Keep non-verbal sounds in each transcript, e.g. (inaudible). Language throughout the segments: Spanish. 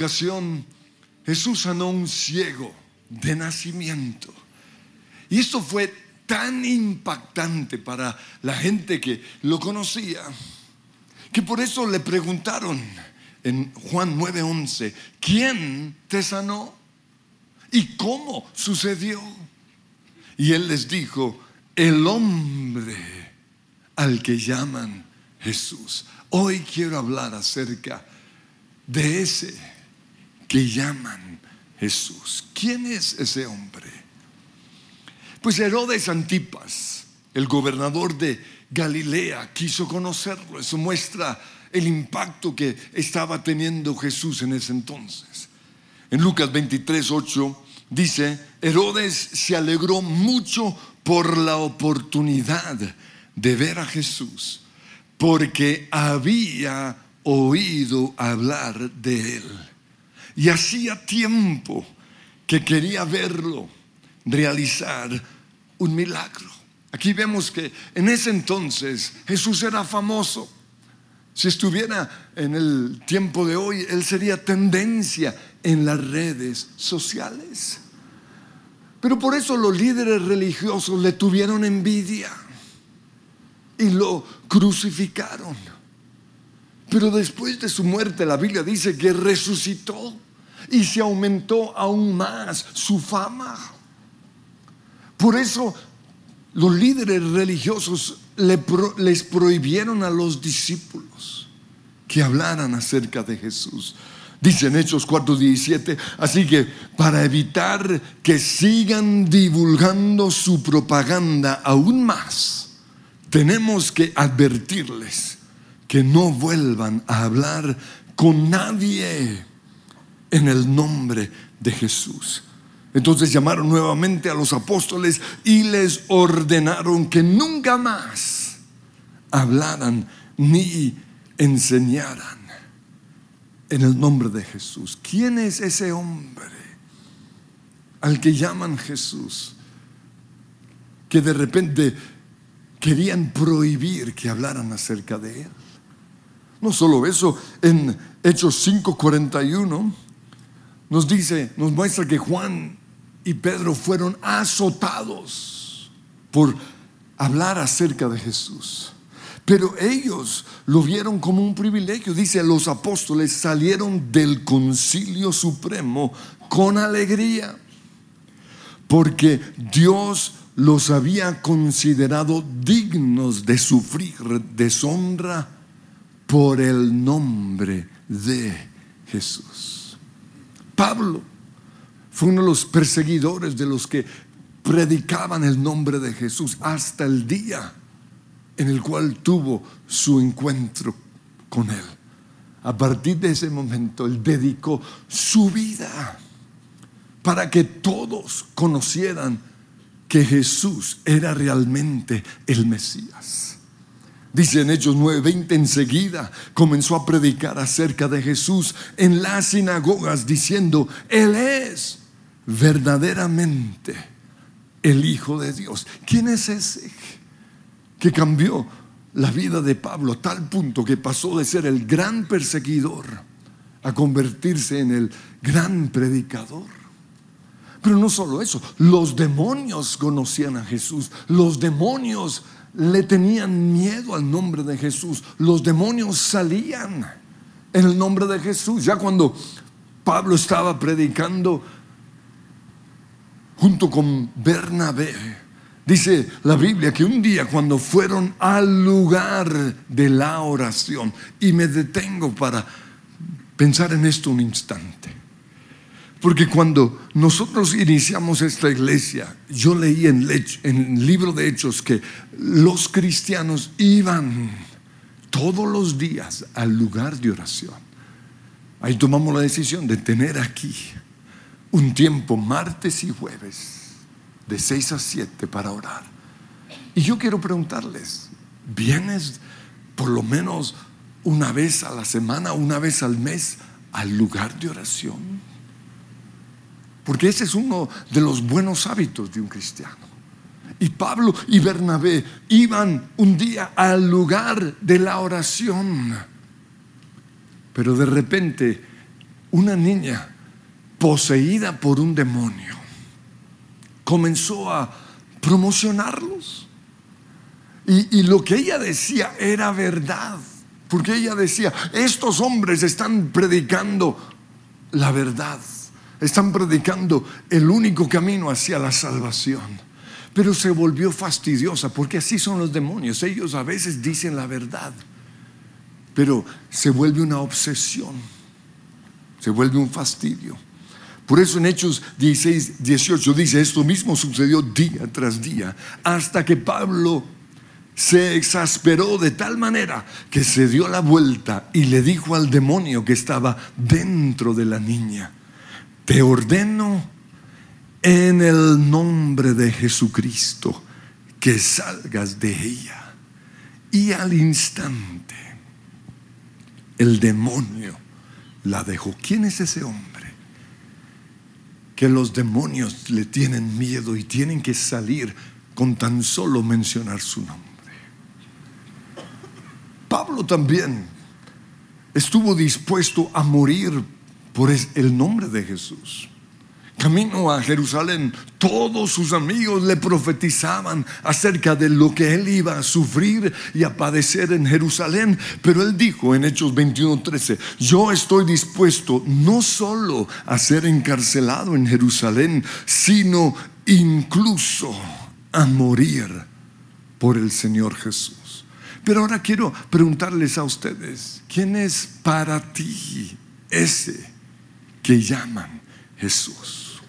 ocasión Jesús sanó a un ciego de nacimiento. Y esto fue tan impactante para la gente que lo conocía, que por eso le preguntaron en Juan 9:11, ¿quién te sanó? ¿Y cómo sucedió? Y él les dijo, el hombre al que llaman Jesús. Hoy quiero hablar acerca de ese que llaman Jesús. ¿Quién es ese hombre? Pues Herodes Antipas, el gobernador de Galilea, quiso conocerlo. Eso muestra el impacto que estaba teniendo Jesús en ese entonces. En Lucas 23, 8 dice, Herodes se alegró mucho por la oportunidad de ver a Jesús, porque había oído hablar de él. Y hacía tiempo que quería verlo realizar un milagro. Aquí vemos que en ese entonces Jesús era famoso. Si estuviera en el tiempo de hoy, Él sería tendencia en las redes sociales. Pero por eso los líderes religiosos le tuvieron envidia y lo crucificaron. Pero después de su muerte, la Biblia dice que resucitó y se aumentó aún más su fama. Por eso los líderes religiosos les prohibieron a los discípulos que hablaran acerca de Jesús. Dice en Hechos 4:17, así que para evitar que sigan divulgando su propaganda aún más, tenemos que advertirles que no vuelvan a hablar con nadie en el nombre de Jesús. Entonces llamaron nuevamente a los apóstoles y les ordenaron que nunca más hablaran ni enseñaran en el nombre de Jesús. ¿Quién es ese hombre al que llaman Jesús? Que de repente querían prohibir que hablaran acerca de él. No solo eso, en Hechos 5:41 nos dice, nos muestra que Juan y Pedro fueron azotados por hablar acerca de Jesús. Pero ellos lo vieron como un privilegio. Dice, los apóstoles salieron del concilio supremo con alegría, porque Dios los había considerado dignos de sufrir deshonra por el nombre de Jesús. Pablo fue uno de los perseguidores de los que predicaban el nombre de Jesús hasta el día en el cual tuvo su encuentro con Él. A partir de ese momento, Él dedicó su vida para que todos conocieran que Jesús era realmente el Mesías. Dice en Hechos 9:20, enseguida comenzó a predicar acerca de Jesús en las sinagogas diciendo, Él es verdaderamente el Hijo de Dios. ¿Quién es ese que cambió la vida de Pablo a tal punto que pasó de ser el gran perseguidor a convertirse en el gran predicador? Pero no solo eso, los demonios conocían a Jesús, los demonios le tenían miedo al nombre de Jesús, los demonios salían en el nombre de Jesús. Ya cuando Pablo estaba predicando, junto con Bernabé. Dice la Biblia que un día cuando fueron al lugar de la oración, y me detengo para pensar en esto un instante, porque cuando nosotros iniciamos esta iglesia, yo leí en, el libro de Hechos que los cristianos iban todos los días al lugar de oración. Ahí tomamos la decisión de tener aquí un tiempo martes y jueves de 6 a 7 para orar. Y yo quiero preguntarles, ¿vienes por lo menos una vez a la semana, una vez al mes al lugar de oración? Porque ese es uno de los buenos hábitos de un cristiano. Y Pablo y Bernabé iban un día al lugar de la oración. Pero de repente una niña poseída por un demonio comenzó a promocionarlos. Y, lo que ella decía era verdad, porque ella decía, estos hombres están predicando la verdad, están predicando el único camino hacia la salvación. Pero se volvió fastidiosa, porque así son los demonios, ellos a veces dicen la verdad, pero se vuelve una obsesión, se vuelve un fastidio. Por eso en Hechos 16, 18 dice, esto mismo sucedió día tras día, hasta que Pablo se exasperó de tal manera que se dio la vuelta y le dijo al demonio que estaba dentro de la niña, te ordeno en el nombre de Jesucristo que salgas de ella. Y al instante el demonio la dejó. ¿Quién es ese hombre? que los demonios le tienen miedo y tienen que salir con tan solo mencionar su nombre. Pablo también estuvo dispuesto a morir por el nombre de Jesús. Camino a Jerusalén, todos sus amigos le profetizaban acerca de lo que él iba a sufrir y a padecer en Jerusalén. Pero él dijo en Hechos 21:13, yo estoy dispuesto no solo a ser encarcelado en Jerusalén, sino incluso a morir por el Señor Jesús. Pero ahora quiero preguntarles a ustedes, ¿quién es para ti ese que llaman Jesús?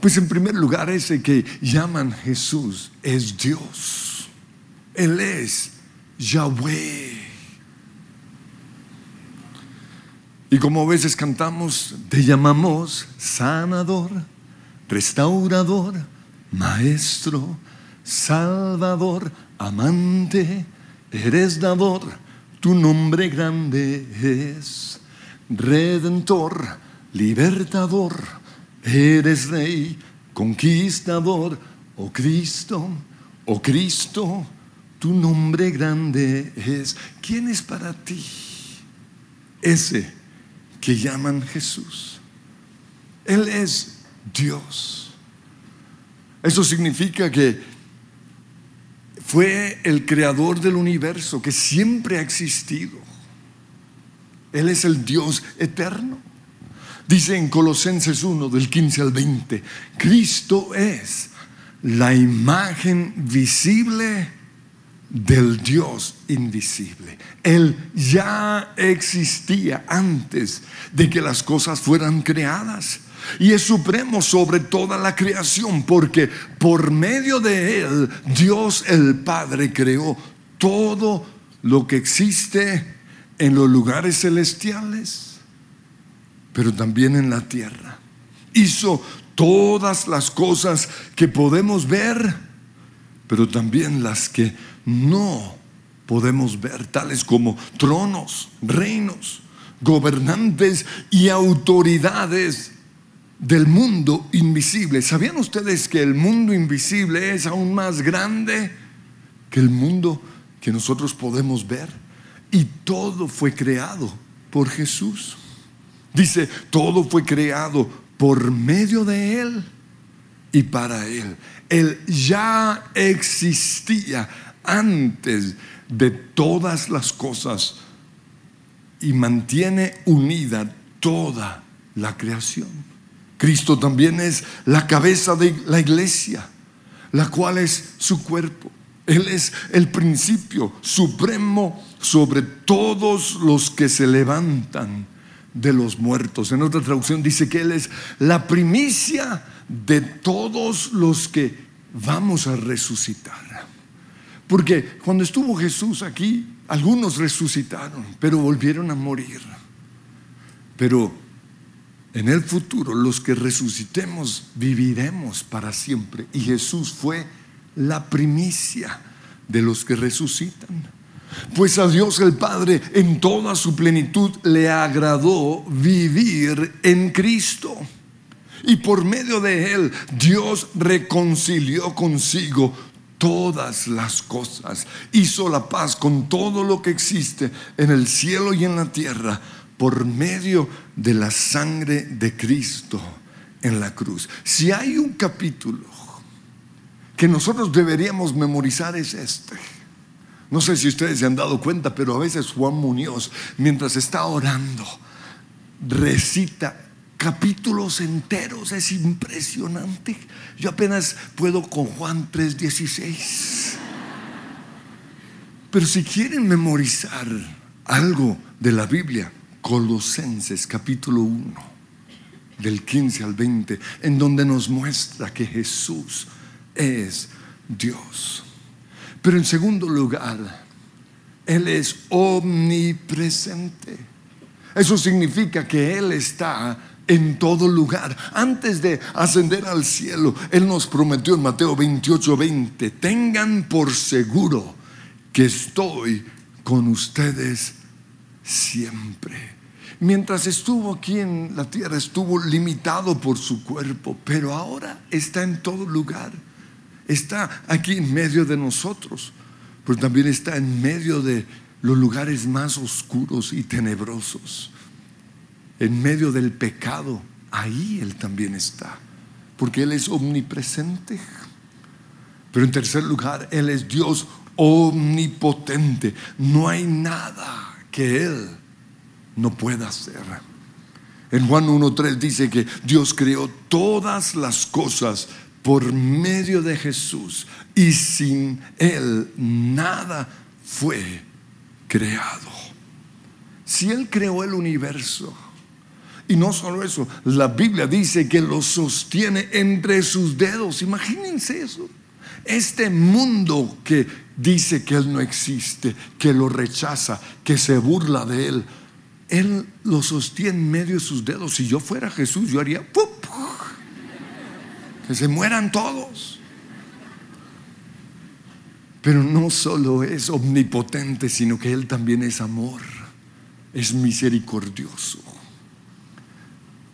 Pues en primer lugar, ese que llaman Jesús es Dios. Él es Yahweh. Y como a veces cantamos, te llamamos sanador, restaurador, maestro, salvador, amante, eres dador, tu nombre grande es redentor, libertador Eres rey, conquistador, oh Cristo, oh Cristo, tu nombre grande es. ¿Quién es para ti? Ese que llaman Jesús. Él es Dios. Eso significa que fue el creador del universo que siempre ha existido. Él es el Dios eterno. Dice en Colosenses 1 del 15 al 20, Cristo es la imagen visible del Dios invisible. Él ya existía antes de que las cosas fueran creadas. Y es supremo sobre toda la creación porque por medio de Él Dios el Padre creó todo lo que existe en los lugares celestiales pero también en la tierra. Hizo todas las cosas que podemos ver, pero también las que no podemos ver, tales como tronos, reinos, gobernantes y autoridades del mundo invisible. ¿Sabían ustedes que el mundo invisible es aún más grande que el mundo que nosotros podemos ver? Y todo fue creado por Jesús. Dice, todo fue creado por medio de Él y para Él. Él ya existía antes de todas las cosas y mantiene unida toda la creación. Cristo también es la cabeza de la iglesia, la cual es su cuerpo. Él es el principio supremo sobre todos los que se levantan de los muertos. En otra traducción dice que Él es la primicia de todos los que vamos a resucitar. Porque cuando estuvo Jesús aquí, algunos resucitaron, pero volvieron a morir. Pero en el futuro, los que resucitemos, viviremos para siempre. Y Jesús fue la primicia de los que resucitan. Pues a Dios el Padre en toda su plenitud le agradó vivir en Cristo. Y por medio de él Dios reconcilió consigo todas las cosas. Hizo la paz con todo lo que existe en el cielo y en la tierra por medio de la sangre de Cristo en la cruz. Si hay un capítulo que nosotros deberíamos memorizar es este. No sé si ustedes se han dado cuenta, pero a veces Juan Muñoz, mientras está orando, recita capítulos enteros, es impresionante. Yo apenas puedo con Juan 3:16. Pero si quieren memorizar algo de la Biblia, Colosenses capítulo 1, del 15 al 20, en donde nos muestra que Jesús es Dios. Pero en segundo lugar, Él es omnipresente. Eso significa que Él está en todo lugar. Antes de ascender al cielo, Él nos prometió en Mateo 28, 20, tengan por seguro que estoy con ustedes siempre. Mientras estuvo aquí en la tierra, estuvo limitado por su cuerpo, pero ahora está en todo lugar. Está aquí en medio de nosotros, pero también está en medio de los lugares más oscuros y tenebrosos en medio del pecado, ahí Él también está, porque Él es omnipresente. Pero en tercer lugar, Él es Dios omnipotente. No hay nada que Él no pueda hacer. En Juan 1.3 dice que Dios creó todas las cosas por medio de Jesús y sin Él nada fue creado. Si Él creó el universo, y no solo eso, la Biblia dice que lo sostiene entre sus dedos. Imagínense eso. Este mundo que dice que Él no existe, que lo rechaza, que se burla de Él, Él lo sostiene en medio de sus dedos. Si yo fuera Jesús, yo haría ¡pup! Que se mueran todos. Pero no solo es omnipotente, sino que Él también es amor, es misericordioso.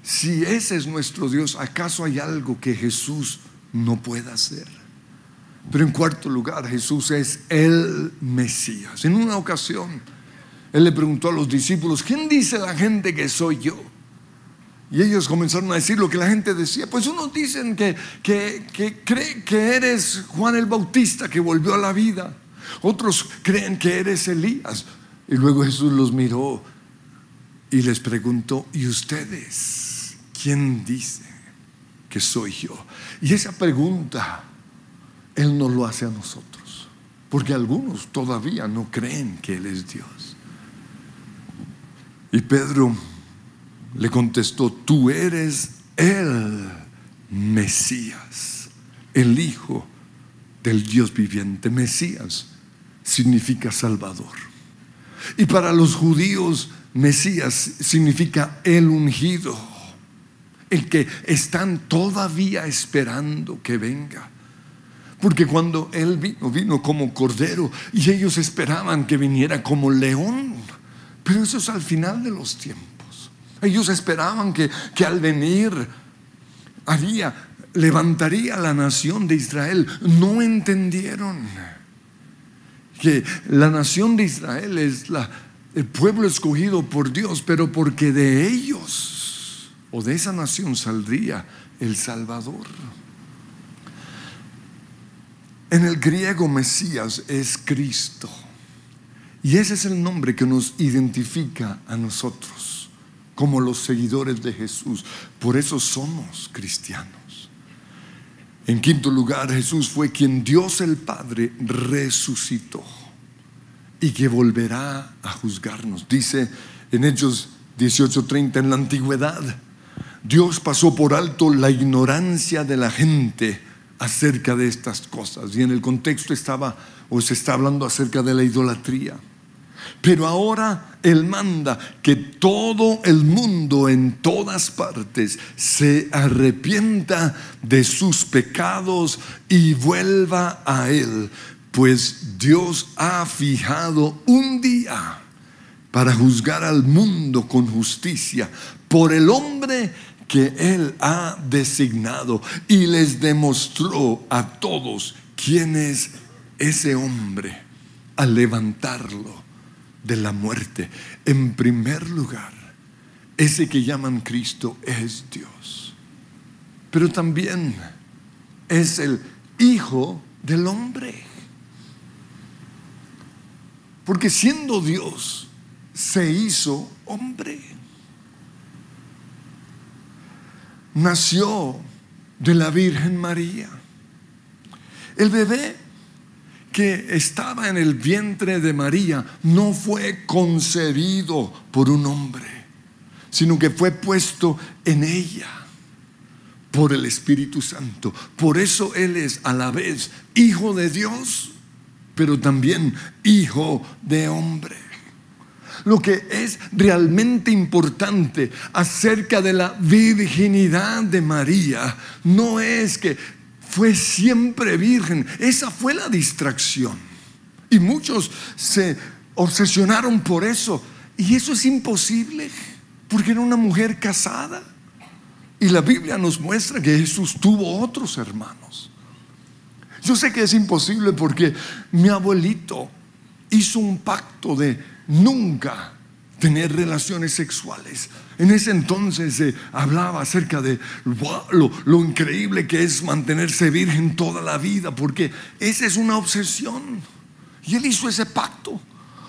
Si ese es nuestro Dios, ¿acaso hay algo que Jesús no pueda hacer? Pero en cuarto lugar, Jesús es el Mesías. En una ocasión, Él le preguntó a los discípulos, ¿quién dice la gente que soy yo? Y ellos comenzaron a decir lo que la gente decía. Pues unos dicen que, que, que, que eres Juan el Bautista que volvió a la vida. Otros creen que eres Elías. Y luego Jesús los miró y les preguntó, ¿y ustedes? ¿quién dice que soy yo? Y esa pregunta Él no lo hace a nosotros, porque algunos todavía no creen que Él es Dios. Y Pedro le contestó, tú eres el Mesías, el Hijo del Dios viviente. Mesías significa Salvador. Y para los judíos, Mesías significa el ungido el que están todavía esperando que venga. Porque cuando Él vino, vino como cordero y ellos esperaban que viniera como león. Pero eso es al final de los tiempos. Ellos esperaban que, que al venir levantaría la nación de Israel. No entendieron que la nación de Israel es la, el pueblo escogido por Dios, pero porque de ellos o de esa nación saldría el Salvador. En el griego Mesías es Cristo. Y ese es el nombre que nos identifica a nosotros como los seguidores de Jesús. Por eso somos cristianos. En quinto lugar, Jesús fue quien Dios el Padre resucitó y que volverá a juzgarnos. Dice en Hechos 18:30, en la antigüedad Dios pasó por alto la ignorancia de la gente acerca de estas cosas. Y en el contexto estaba, o se está hablando acerca de la idolatría. Pero ahora Él manda que todo el mundo en todas partes se arrepienta de sus pecados y vuelva a Él, pues Dios ha fijado un día para juzgar al mundo con justicia por el hombre que Él ha designado y les demostró a todos quién es ese hombre al levantarlo de la muerte. En primer lugar, ese que llaman Cristo es Dios. Pero también es el Hijo del hombre. Porque siendo Dios, se hizo hombre. Nació de la Virgen María. El bebé que estaba en el vientre de María no fue concebido por un hombre, sino que fue puesto en ella por el Espíritu Santo. Por eso Él es a la vez hijo de Dios, pero también hijo de hombre. Lo que es realmente importante acerca de la virginidad de María no es que fue siempre virgen. Esa fue la distracción. Y muchos se obsesionaron por eso. Y eso es imposible, porque era una mujer casada. Y la Biblia nos muestra que Jesús tuvo otros hermanos. Yo sé que es imposible porque mi abuelito hizo un pacto de nunca tener relaciones sexuales. En ese entonces se hablaba acerca de lo, increíble que es mantenerse virgen toda la vida, porque esa es una obsesión. Y él hizo ese pacto.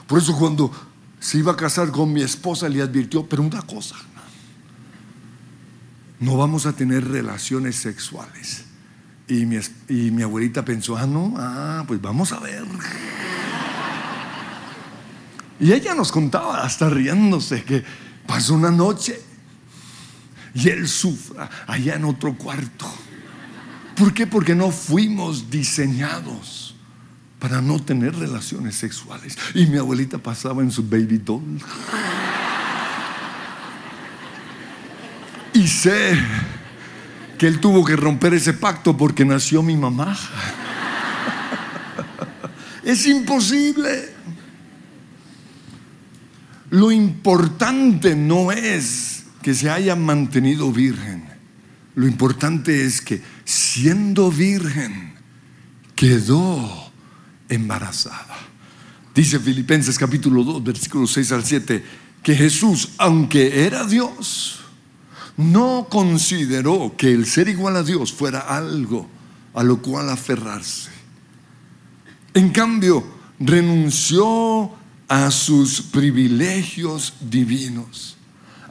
Por eso cuando se iba a casar con mi esposa le advirtió, pero una cosa, no vamos a tener relaciones sexuales. Y mi, y mi abuelita pensó, ah, no, ah, pues vamos a ver. Y ella nos contaba, hasta riéndose, que pasó una noche y él sufra allá en otro cuarto. ¿Por qué? Porque no fuimos diseñados para no tener relaciones sexuales. Y mi abuelita pasaba en su baby doll. Y sé que él tuvo que romper ese pacto porque nació mi mamá. Es imposible. Lo importante no es que se haya mantenido virgen. Lo importante es que siendo virgen quedó embarazada. Dice Filipenses capítulo 2, versículos 6 al 7, que Jesús, aunque era Dios, no consideró que el ser igual a Dios fuera algo a lo cual aferrarse. En cambio, renunció a sus privilegios divinos.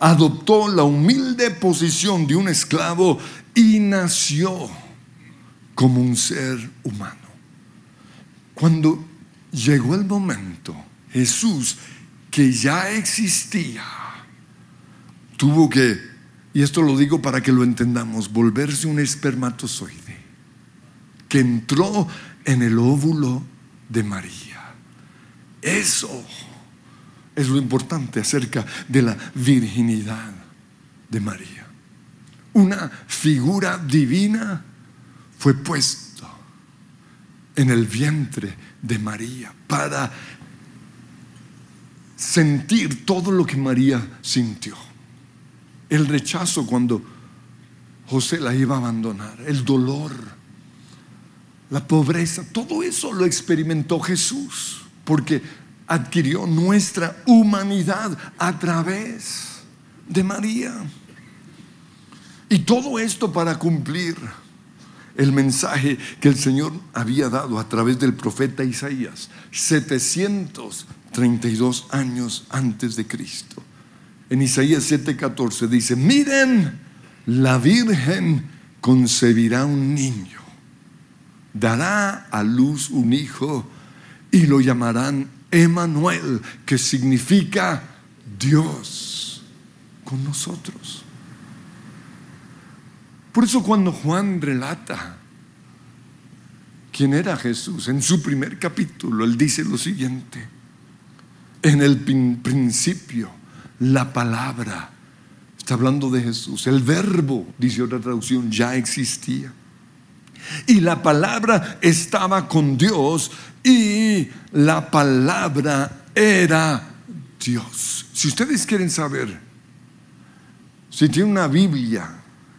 Adoptó la humilde posición de un esclavo y nació como un ser humano. Cuando llegó el momento, Jesús, que ya existía, tuvo que, y esto lo digo para que lo entendamos, volverse un espermatozoide, que entró en el óvulo de María. Eso es lo importante acerca de la virginidad de María. Una figura divina fue puesto en el vientre de María para sentir todo lo que María sintió. El rechazo cuando José la iba a abandonar, el dolor, la pobreza, todo eso lo experimentó Jesús porque adquirió nuestra humanidad a través de María. Y todo esto para cumplir el mensaje que el Señor había dado a través del profeta Isaías, 732 años antes de Cristo. En Isaías 7:14 dice, miren, la Virgen concebirá un niño, dará a luz un hijo y lo llamarán Emanuel, que significa Dios con nosotros. Por eso cuando Juan relata quién era Jesús, en su primer capítulo, él dice lo siguiente, en el principio, la palabra, está hablando de Jesús, el verbo, dice otra traducción, ya existía. Y la palabra estaba con Dios y la palabra era Dios. Si ustedes quieren saber, si tiene una Biblia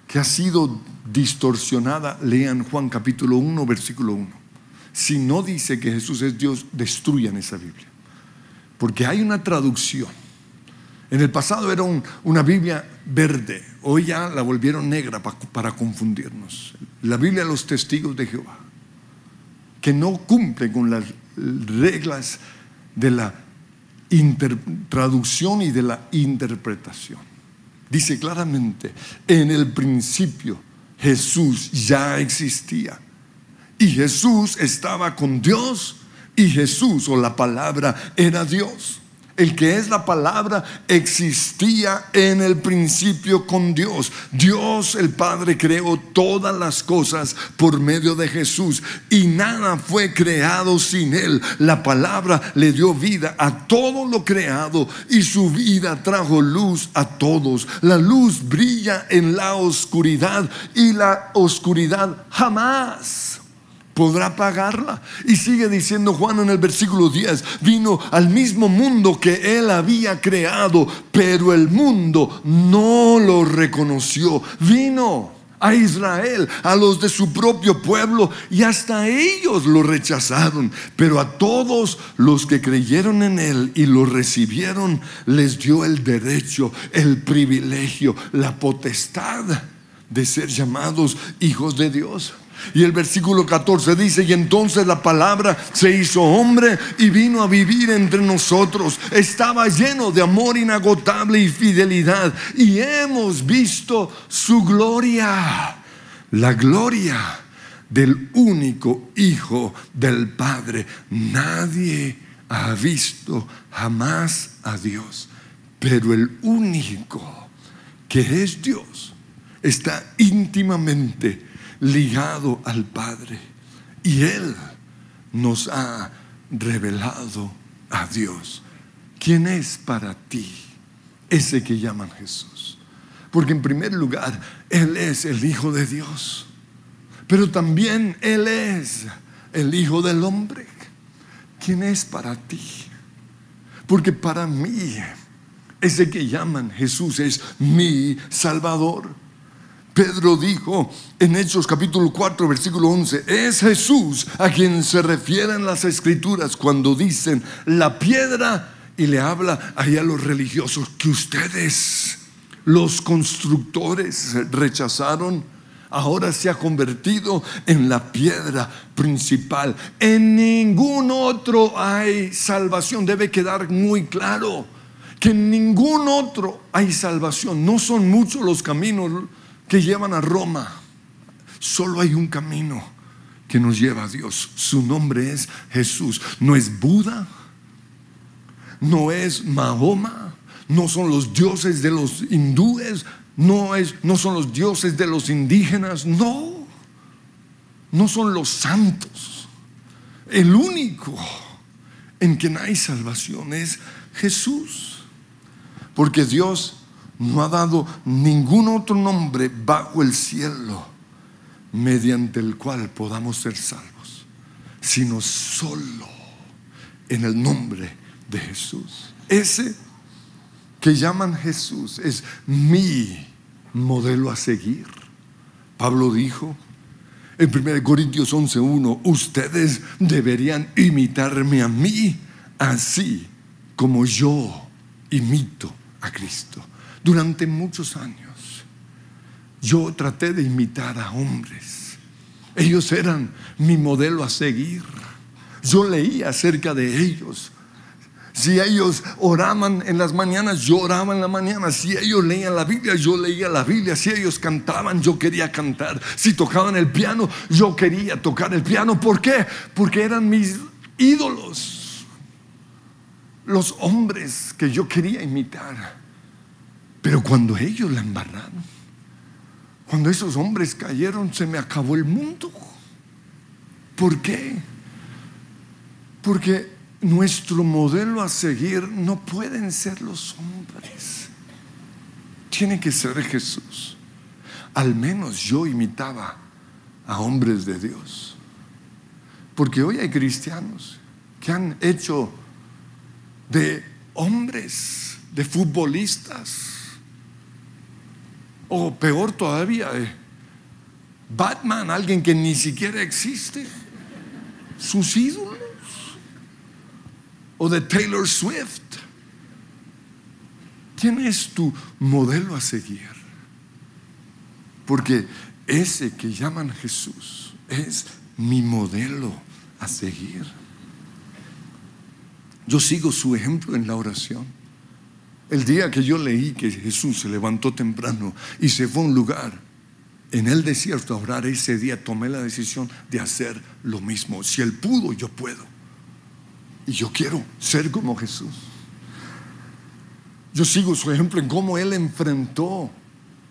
que ha sido distorsionada, lean Juan capítulo 1, versículo 1. Si no dice que Jesús es Dios, destruyan esa Biblia. Porque hay una traducción En el pasado era una Biblia verde, hoy ya la volvieron negra para confundirnos. La Biblia de los testigos de Jehová, que no cumple con las reglas de la traducción y de la interpretación. Dice claramente, en el principio Jesús ya existía y Jesús estaba con Dios y Jesús o la palabra era Dios. El que es la palabra existía en el principio con Dios. Dios el Padre creó todas las cosas por medio de Jesús y nada fue creado sin Él. La palabra le dio vida a todo lo creado y su vida trajo luz a todos. La luz brilla en la oscuridad y la oscuridad jamás podrá pagarla. Y sigue diciendo Juan en el versículo 10, vino al mismo mundo que él había creado, pero el mundo no lo reconoció. Vino a Israel, a los de su propio pueblo, y hasta ellos lo rechazaron. Pero a todos los que creyeron en Él y lo recibieron, les dio el derecho, el privilegio, la potestad de ser llamados hijos de Dios. Y el versículo 14 dice, y entonces la palabra se hizo hombre y vino a vivir entre nosotros. Estaba lleno de amor inagotable y fidelidad. Y hemos visto su gloria, la gloria del único Hijo del Padre. Nadie ha visto jamás a Dios, pero el único que es Dios está íntimamente ligado al Padre. Y Él nos ha revelado a Dios. ¿Quién es para ti ese que llaman Jesús? Porque en primer lugar, Él es el Hijo de Dios. Pero también Él es el Hijo del Hombre. ¿Quién es para ti? Porque para mí, ese que llaman Jesús es mi Salvador. Pedro dijo en Hechos capítulo 4 versículo 11, es Jesús a quien se refieren las escrituras cuando dicen la piedra y le habla ahí a los religiosos que ustedes, los constructores, rechazaron. Ahora se ha convertido en la piedra principal. En ningún otro hay salvación. Debe quedar muy claro que en ningún otro hay salvación. No son muchos los caminos que llevan a Roma. Solo hay un camino que nos lleva a Dios. Su nombre es Jesús. No es Buda, no es Mahoma, no son los dioses de los hindúes, no, es, no son los dioses de los indígenas, no, no son los santos. El único en quien hay salvación es Jesús. Porque Dios no ha dado ningún otro nombre bajo el cielo mediante el cual podamos ser salvos, sino solo en el nombre de Jesús. Ese que llaman Jesús es mi modelo a seguir. Pablo dijo en 1 Corintios 11:1, ustedes deberían imitarme a mí así como yo imito a Cristo. Durante muchos años yo traté de imitar a hombres. Ellos eran mi modelo a seguir. Yo leía acerca de ellos. Si ellos oraban en las mañanas, yo oraba en la mañana. Si ellos leían la Biblia, yo leía la Biblia. Si ellos cantaban, yo quería cantar. Si tocaban el piano, yo quería tocar el piano. ¿Por qué? Porque eran mis ídolos. Los hombres que yo quería imitar. Pero cuando ellos la embarraron, cuando esos hombres cayeron, se me acabó el mundo. ¿Por qué? Porque nuestro modelo a seguir no pueden ser los hombres. Tiene que ser Jesús. Al menos yo imitaba a hombres de Dios. Porque hoy hay cristianos que han hecho de hombres, de futbolistas, o peor todavía, eh, Batman, alguien que ni siquiera existe. Sus ídolos. O de Taylor Swift. ¿Quién es tu modelo a seguir? Porque ese que llaman Jesús es mi modelo a seguir. Yo sigo su ejemplo en la oración. El día que yo leí que Jesús se levantó temprano y se fue a un lugar en el desierto a orar, ese día tomé la decisión de hacer lo mismo. Si Él pudo, yo puedo. Y yo quiero ser como Jesús. Yo sigo su ejemplo en cómo Él enfrentó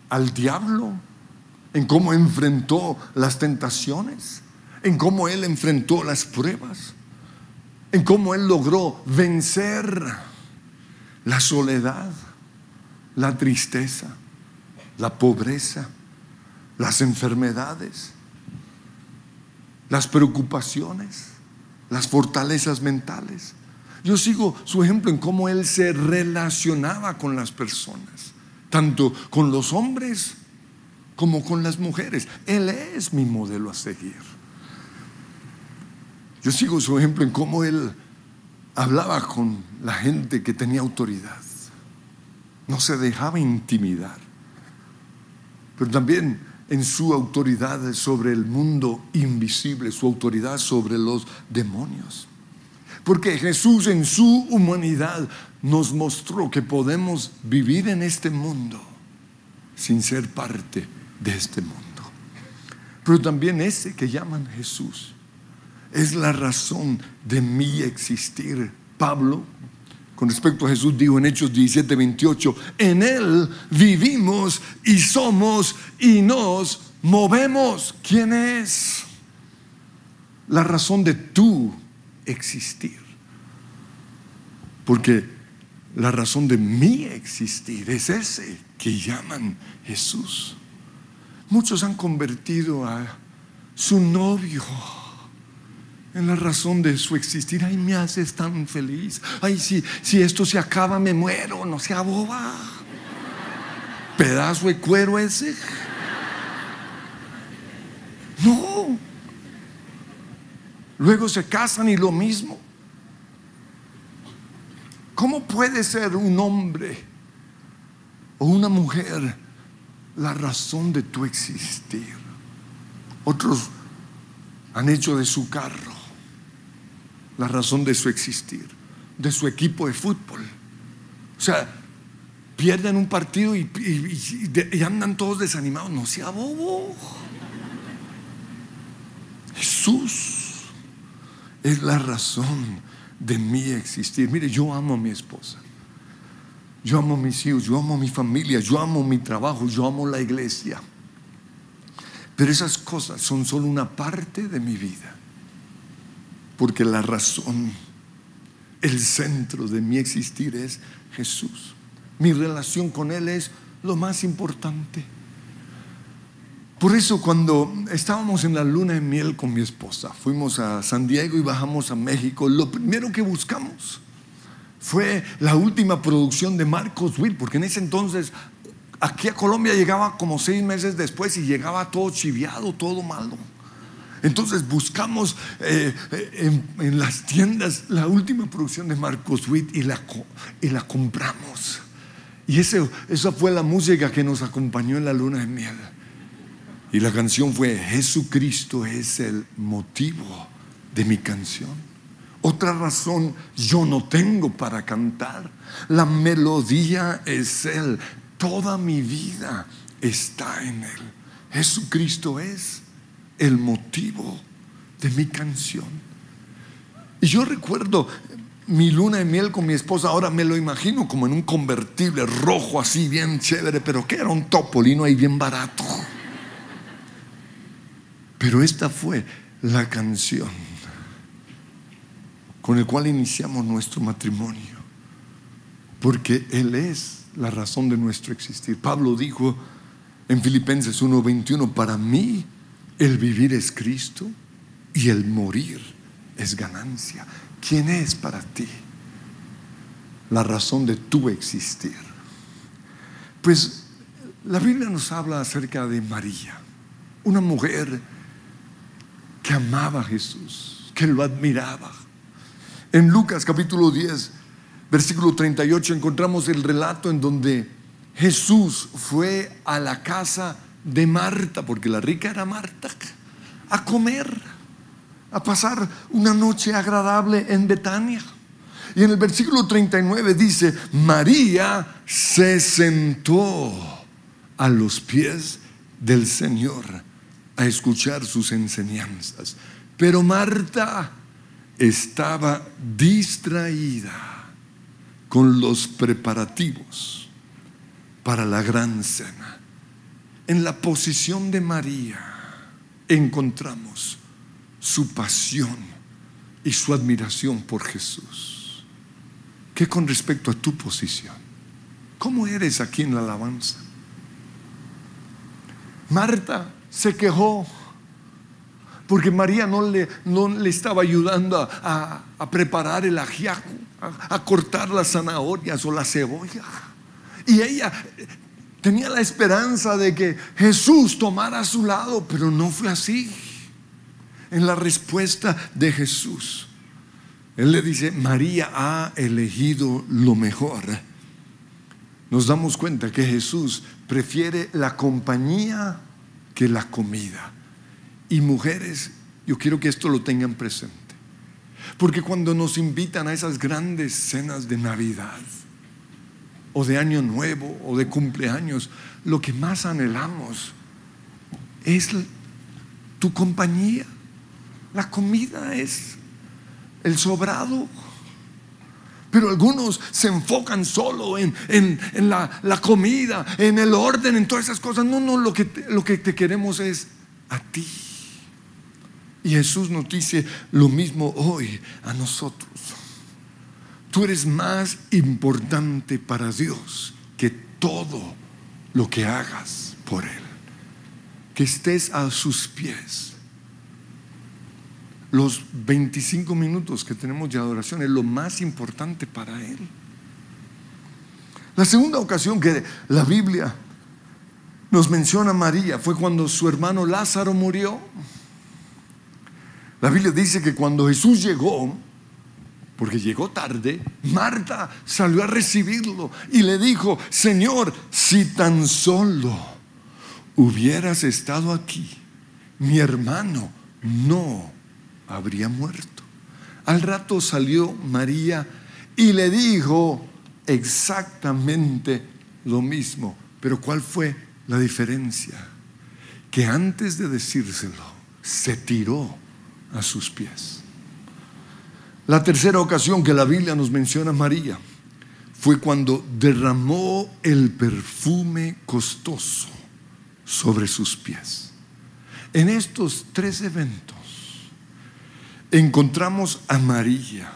al diablo, en cómo enfrentó las tentaciones, en cómo Él enfrentó las pruebas, en cómo Él logró vencer la soledad, la tristeza, la pobreza, las enfermedades, las preocupaciones, las fortalezas mentales. Yo sigo su ejemplo en cómo él se relacionaba con las personas, tanto con los hombres como con las mujeres. Él es mi modelo a seguir. Yo sigo su ejemplo en cómo él hablaba con la gente que tenía autoridad. No se dejaba intimidar. Pero también en su autoridad sobre el mundo invisible, su autoridad sobre los demonios. Porque Jesús en su humanidad nos mostró que podemos vivir en este mundo sin ser parte de este mundo. Pero también ese que llaman Jesús es la razón de mi existir. Pablo, con respecto a Jesús, dijo en Hechos 17, 28, en Él vivimos y somos y nos movemos. ¿Quién es? La razón de tu existir. Porque la razón de mi existir es ese que llaman Jesús. Muchos han convertido a su novio en la razón de su existir. Ay, me haces tan feliz. Ay, si, si esto se acaba, me muero. No sea boba. Pedazo de cuero ese. No. Luego se casan y lo mismo. ¿Cómo puede ser un hombre o una mujer la razón de tu existir? Otros han hecho de su carro la razón de su existir, de su equipo de fútbol. O sea, pierden un partido y, y andan todos desanimados. No sea bobo. Jesús es la razón de mi existir. Mire, yo amo a mi esposa. Yo amo a mis hijos, yo amo a mi familia, yo amo mi trabajo, yo amo la iglesia. Pero esas cosas son solo una parte de mi vida. Porque la razón, el centro de mi existir es Jesús. Mi relación con Él es lo más importante. Por eso cuando estábamos en la luna de miel con mi esposa, fuimos a San Diego y bajamos a México, lo primero que buscamos fue la última producción de Marcos Witt, porque en ese entonces aquí a Colombia llegaba como seis meses después y llegaba todo chiviado, todo malo. Entonces buscamos eh, eh, en, las tiendas la última producción de Marcos Witt y la, y la compramos. Y ese, esa fue la música que nos acompañó en la luna de miel. Y la canción fue, Jesucristo es el motivo de mi canción. Otra razón yo no tengo para cantar. La melodía es Él. Toda mi vida está en Él. Jesucristo es el motivo de mi canción. Y yo recuerdo mi luna de miel con mi esposa, ahora me lo imagino como en un convertible rojo así, bien chévere, pero que era un topolino ahí bien barato. Pero esta fue la canción con el cual iniciamos nuestro matrimonio, porque Él es la razón de nuestro existir. Pablo dijo en Filipenses 1:21, para mí el vivir es Cristo y el morir es ganancia. ¿Quién es para ti la razón de tu existir? Pues la Biblia nos habla acerca de María, una mujer que amaba a Jesús, que lo admiraba. En Lucas capítulo 10 versículo 38 encontramos el relato en donde Jesús fue a la casa de Marta, porque la rica era Marta, a comer, a pasar una noche agradable en Betania. Y en el versículo 39 dice, María se sentó a los pies del Señor a escuchar sus enseñanzas. Pero Marta estaba distraída con los preparativos para la gran cena. En la posición de María encontramos su pasión y su admiración por Jesús. ¿Qué con respecto a tu posición? ¿Cómo eres aquí en la alabanza? Marta se quejó porque María no le, no le estaba ayudando a, preparar el ajiaco, a, a cortar las zanahorias o la cebolla. Y ella tenía la esperanza de que Jesús tomara a su lado, pero no fue así. En la respuesta de Jesús, Él le dice, María ha elegido lo mejor. Nos damos cuenta que Jesús prefiere la compañía que la comida. Y mujeres, yo quiero que esto lo tengan presente. Porque cuando nos invitan a esas grandes cenas de Navidad, o de Año Nuevo, o de cumpleaños, lo que más anhelamos es tu compañía. La comida es el sobrado. Pero algunos se enfocan solo en, la, la, comida, en el orden, en todas esas cosas. No, no, lo que, lo que te queremos es a ti. Y Jesús nos dice lo mismo hoy a nosotros. Tú eres más importante para Dios que todo lo que hagas por Él. Que estés a sus pies. Los 25 minutos que tenemos de adoración es lo más importante para Él. La segunda ocasión que la Biblia nos menciona a María fue cuando su hermano Lázaro murió. La Biblia dice que cuando Jesús llegó, porque llegó tarde, Marta salió a recibirlo y le dijo, Señor, si tan solo hubieras estado aquí, mi hermano no habría muerto. Al rato salió María y le dijo exactamente lo mismo. Pero ¿cuál fue la diferencia? Que antes de decírselo, se tiró a sus pies. La tercera ocasión que la Biblia nos menciona a María fue cuando derramó el perfume costoso sobre sus pies. En estos tres eventos encontramos a María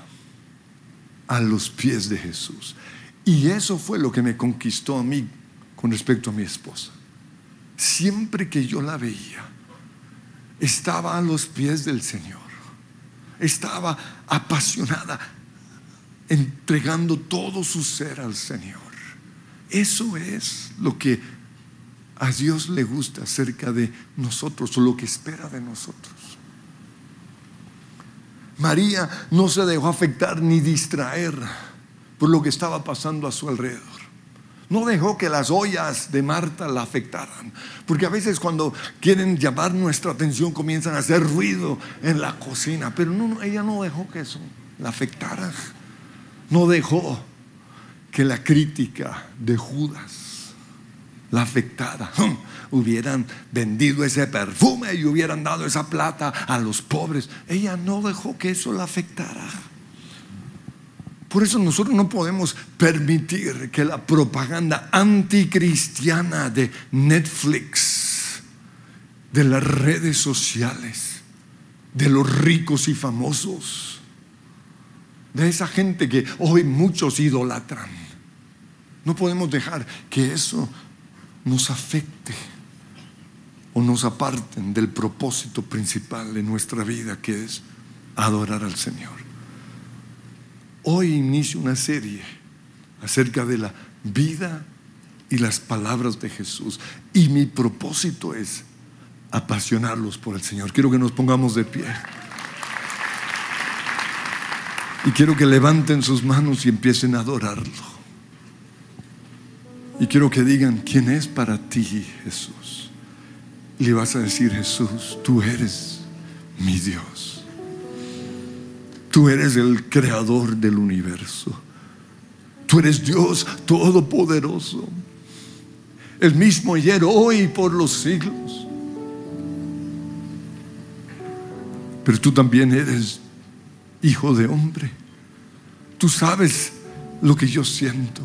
a los pies de Jesús. Y eso fue lo que me conquistó a mí con respecto a mi esposa. Siempre que yo la veía, estaba a los pies del Señor estaba apasionada, entregando todo su ser al Señor. Eso es lo que a Dios le gusta acerca de nosotros lo que espera de nosotros. María no se dejó afectar ni distraer por lo que estaba pasando a su alrededor. No dejó que las ollas de Marta la afectaran. Porque a veces cuando quieren llamar nuestra atención comienzan a hacer ruido en la cocina. Pero no, ella no dejó que eso la afectara. No dejó que la crítica de Judas la afectara. (laughs) Hubieran vendido ese perfume y hubieran dado esa plata a los pobres. Ella no dejó que eso la afectara. Por eso nosotros no podemos permitir que la propaganda anticristiana de Netflix, de las redes sociales, de los ricos y famosos, de esa gente que hoy muchos idolatran, no podemos dejar que eso nos afecte o nos aparten del propósito principal de nuestra vida, que es adorar al Señor. Hoy inicio una serie acerca de la vida y las palabras de Jesús. Y mi propósito es apasionarlos por el Señor. Quiero que nos pongamos de pie. Y quiero que levanten sus manos y empiecen a adorarlo. Y quiero que digan, ¿quién es para ti Jesús? Y le vas a decir, Jesús, tú eres mi Dios. Tú eres el creador del universo. Tú eres Dios todopoderoso. El mismo ayer, hoy y por los siglos. Pero tú también eres hijo de hombre. Tú sabes lo que yo siento.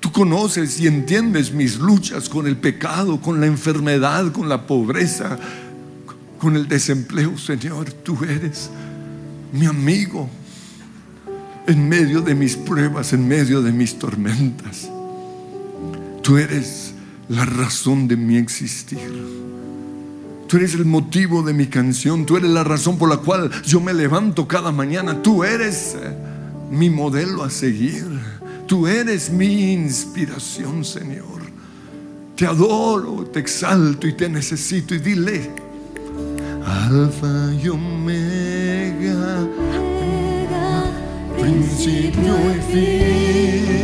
Tú conoces y entiendes mis luchas con el pecado, con la enfermedad, con la pobreza, con el desempleo. Señor, tú eres mi amigo en medio de mis pruebas, en medio de mis tormentas. Tú eres la razón de mi existir. Tú eres el motivo de mi canción. Tú eres la razón por la cual yo me levanto cada mañana. Tú eres eh, mi modelo a seguir. Tú eres mi inspiración, Señor. Te adoro, te exalto y te necesito. Y dile, Alfa y Omega, principio y fin. ¿Quién